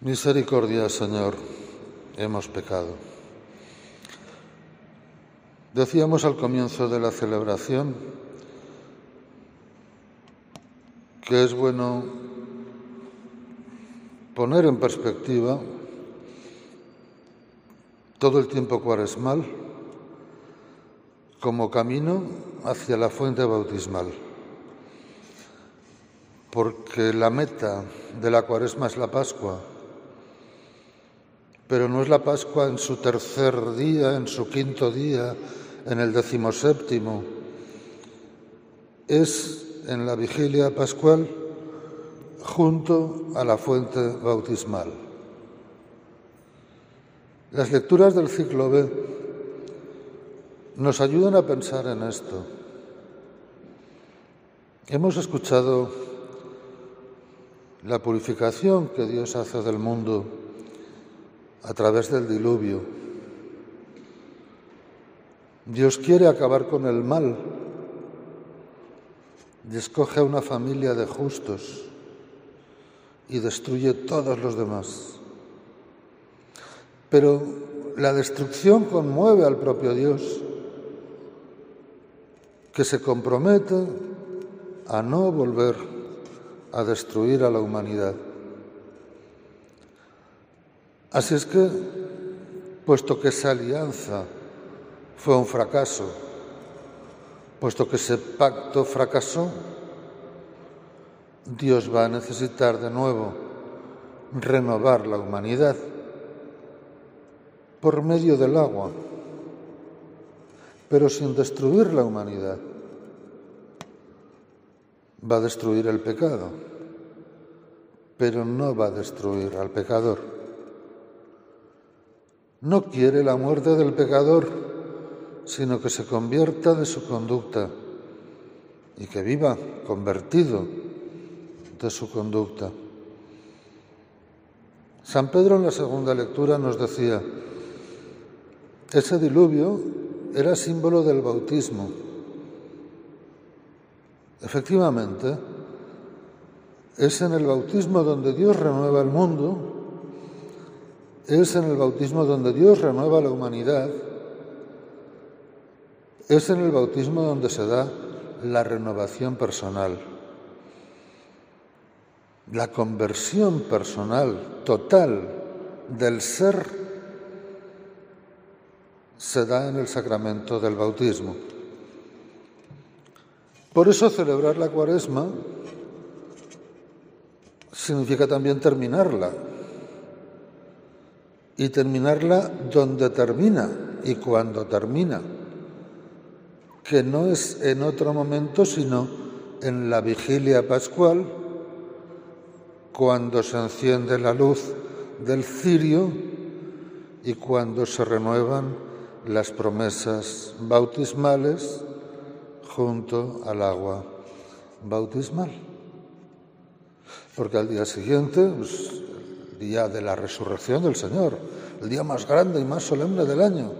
Misericordia, Señor, hemos pecado. Decíamos al comienzo de la celebración que es bueno poner en perspectiva todo el tiempo cuaresmal como camino hacia la fuente bautismal, porque la meta de la cuaresma es la Pascua pero no es la Pascua en su tercer día, en su quinto día, en el decimoséptimo. Es en la vigilia pascual junto a la fuente bautismal. Las lecturas del ciclo B nos ayudan a pensar en esto. Hemos escuchado la purificación que Dios hace del mundo a través del diluvio. Dios quiere acabar con el mal y escoge una familia de justos y destruye todos los demás. Pero la destrucción conmueve al propio Dios, que se compromete a no volver a destruir a la humanidad. Así es que, puesto que esa alianza fue un fracaso, puesto que ese pacto fracasó, Dios va a necesitar de nuevo renovar la humanidad por medio del agua, pero sin destruir la humanidad. Va a destruir el pecado, pero no va a destruir al pecador no quiere la muerte del pecador, sino que se convierta de su conducta y que viva convertido de su conducta. San Pedro en la segunda lectura nos decía, ese diluvio era símbolo del bautismo. Efectivamente, es en el bautismo donde Dios renueva el mundo es en el bautismo donde Dios renueva la humanidad. Es en el bautismo donde se da la renovación personal. La conversión personal total del ser se da en el sacramento del bautismo. Por eso celebrar la cuaresma significa también terminarla, y terminarla donde termina y cuando termina, que no es en otro momento sino en la vigilia pascual, cuando se enciende la luz del cirio y cuando se renuevan las promesas bautismales junto al agua bautismal. Porque al día siguiente, pues, día de la resurrección del Señor, el día más grande y más solemne del año.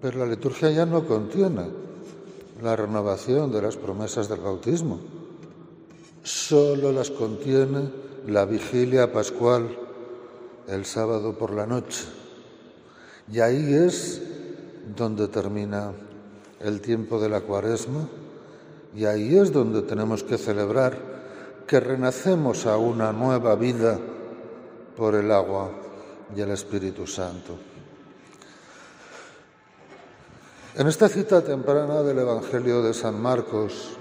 Pero la liturgia ya no contiene la renovación de las promesas del bautismo, solo las contiene la vigilia pascual el sábado por la noche. Y ahí es donde termina el tiempo de la cuaresma y ahí es donde tenemos que celebrar que renacemos a una nueva vida por el agua y el Espíritu Santo. En esta cita temprana del Evangelio de San Marcos,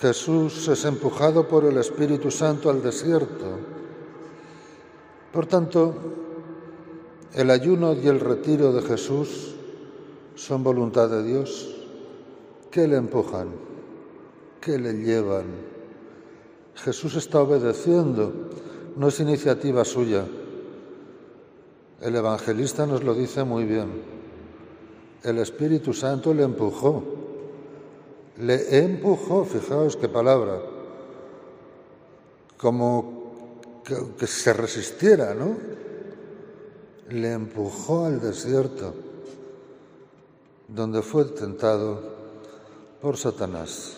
Jesús es empujado por el Espíritu Santo al desierto. Por tanto, el ayuno y el retiro de Jesús son voluntad de Dios. ¿Qué le empujan? ¿Qué le llevan? Jesús está obedeciendo no es iniciativa suya. El evangelista nos lo dice muy bien. El Espíritu Santo le empujó. Le empujó, fijaos qué palabra. Como que, se resistiera, ¿no? Le empujó al desierto, donde fue tentado por Satanás.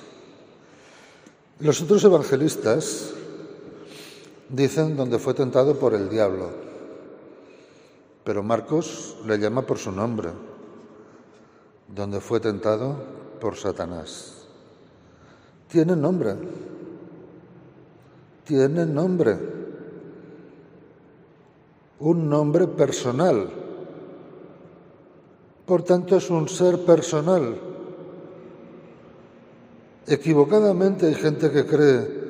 Los otros evangelistas dicen donde fue tentado por el diablo, pero Marcos le llama por su nombre, donde fue tentado por Satanás. Tiene nombre, tiene nombre, un nombre personal. Por tanto, es un ser personal. Equivocadamente hay gente que cree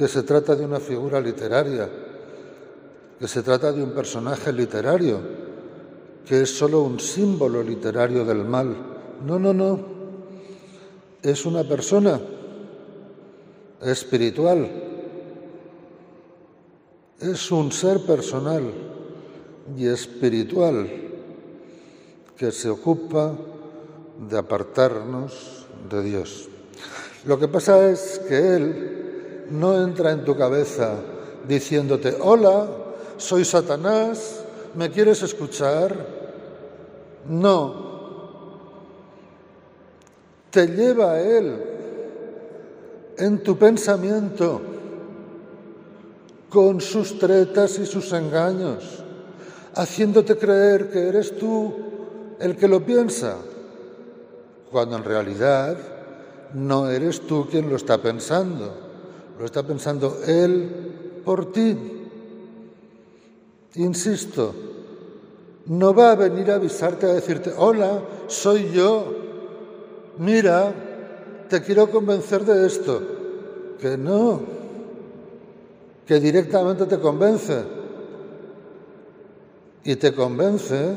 que se trata de una figura literaria, que se trata de un personaje literario, que es solo un símbolo literario del mal. No, no, no. Es una persona espiritual. Es un ser personal y espiritual que se ocupa de apartarnos de Dios. Lo que pasa es que Él no entra en tu cabeza diciéndote, hola, soy Satanás, ¿me quieres escuchar? No. Te lleva a Él en tu pensamiento con sus tretas y sus engaños, haciéndote creer que eres tú el que lo piensa, cuando en realidad no eres tú quien lo está pensando lo está pensando Él por ti. Insisto, no va a venir a avisarte, a decirte, hola, soy yo, mira, te quiero convencer de esto. Que no, que directamente te convence. Y te convence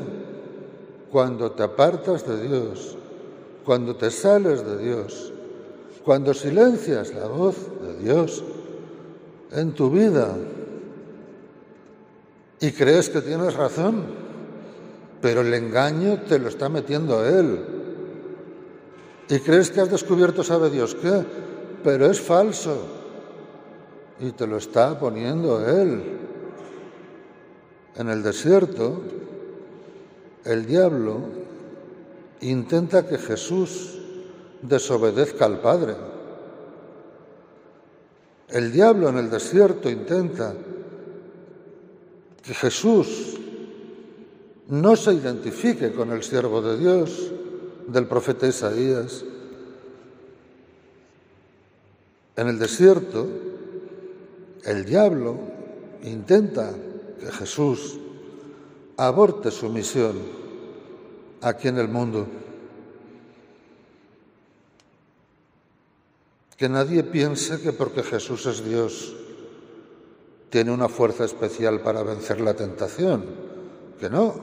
cuando te apartas de Dios, cuando te sales de Dios, cuando silencias la voz de Dios en tu vida y crees que tienes razón, pero el engaño te lo está metiendo Él. Y crees que has descubierto, sabe Dios qué, pero es falso. Y te lo está poniendo Él. En el desierto, el diablo intenta que Jesús desobedezca al Padre. El diablo en el desierto intenta que Jesús no se identifique con el siervo de Dios del profeta Isaías. En el desierto, el diablo intenta que Jesús aborte su misión aquí en el mundo. Que nadie piense que porque Jesús es Dios tiene una fuerza especial para vencer la tentación. Que no.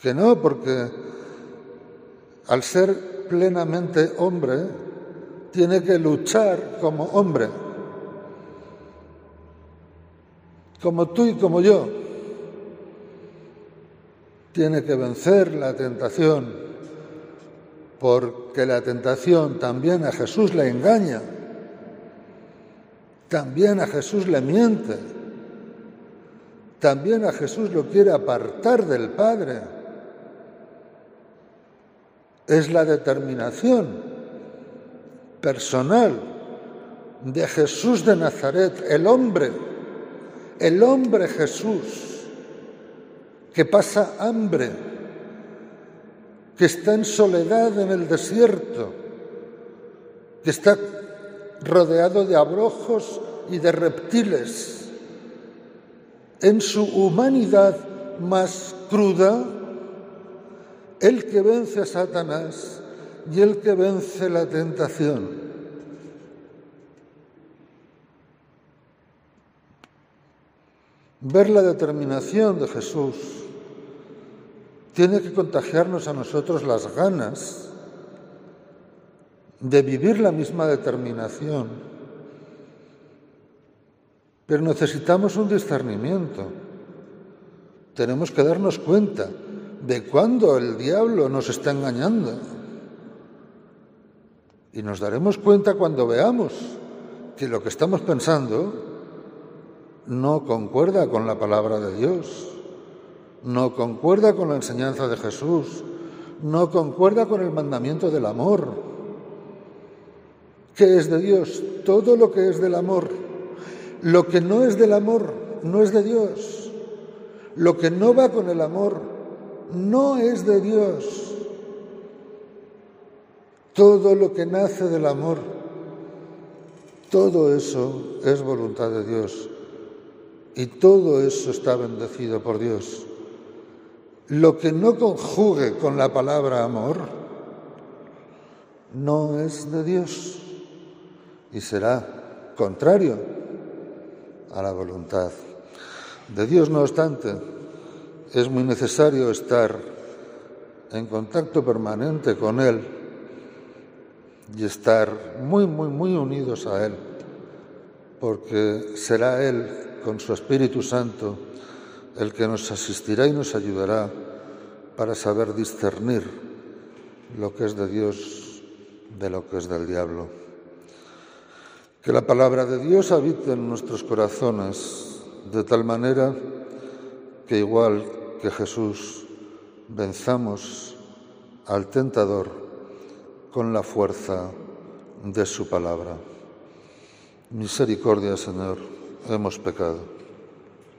Que no, porque al ser plenamente hombre, tiene que luchar como hombre. Como tú y como yo. Tiene que vencer la tentación porque la tentación también a Jesús le engaña, también a Jesús le miente, también a Jesús lo quiere apartar del Padre. Es la determinación personal de Jesús de Nazaret, el hombre, el hombre Jesús, que pasa hambre que está en soledad en el desierto, que está rodeado de abrojos y de reptiles. En su humanidad más cruda, el que vence a Satanás y el que vence la tentación. Ver la determinación de Jesús tiene que contagiarnos a nosotros las ganas de vivir la misma determinación. Pero necesitamos un discernimiento. Tenemos que darnos cuenta de cuándo el diablo nos está engañando. Y nos daremos cuenta cuando veamos que lo que estamos pensando no concuerda con la palabra de Dios no concuerda con la enseñanza de Jesús, no concuerda con el mandamiento del amor. ¿Qué es de Dios? Todo lo que es del amor. Lo que no es del amor no es de Dios. Lo que no va con el amor no es de Dios. Todo lo que nace del amor, todo eso es voluntad de Dios. Y todo eso está bendecido por Dios. Lo que no conjugue con la palabra amor no es de Dios y será contrario a la voluntad de Dios. No obstante, es muy necesario estar en contacto permanente con Él y estar muy, muy, muy unidos a Él, porque será Él con su Espíritu Santo el que nos asistirá y nos ayudará para saber discernir lo que es de Dios de lo que es del diablo. Que la palabra de Dios habite en nuestros corazones de tal manera que igual que Jesús venzamos al tentador con la fuerza de su palabra. Misericordia, Señor, hemos pecado.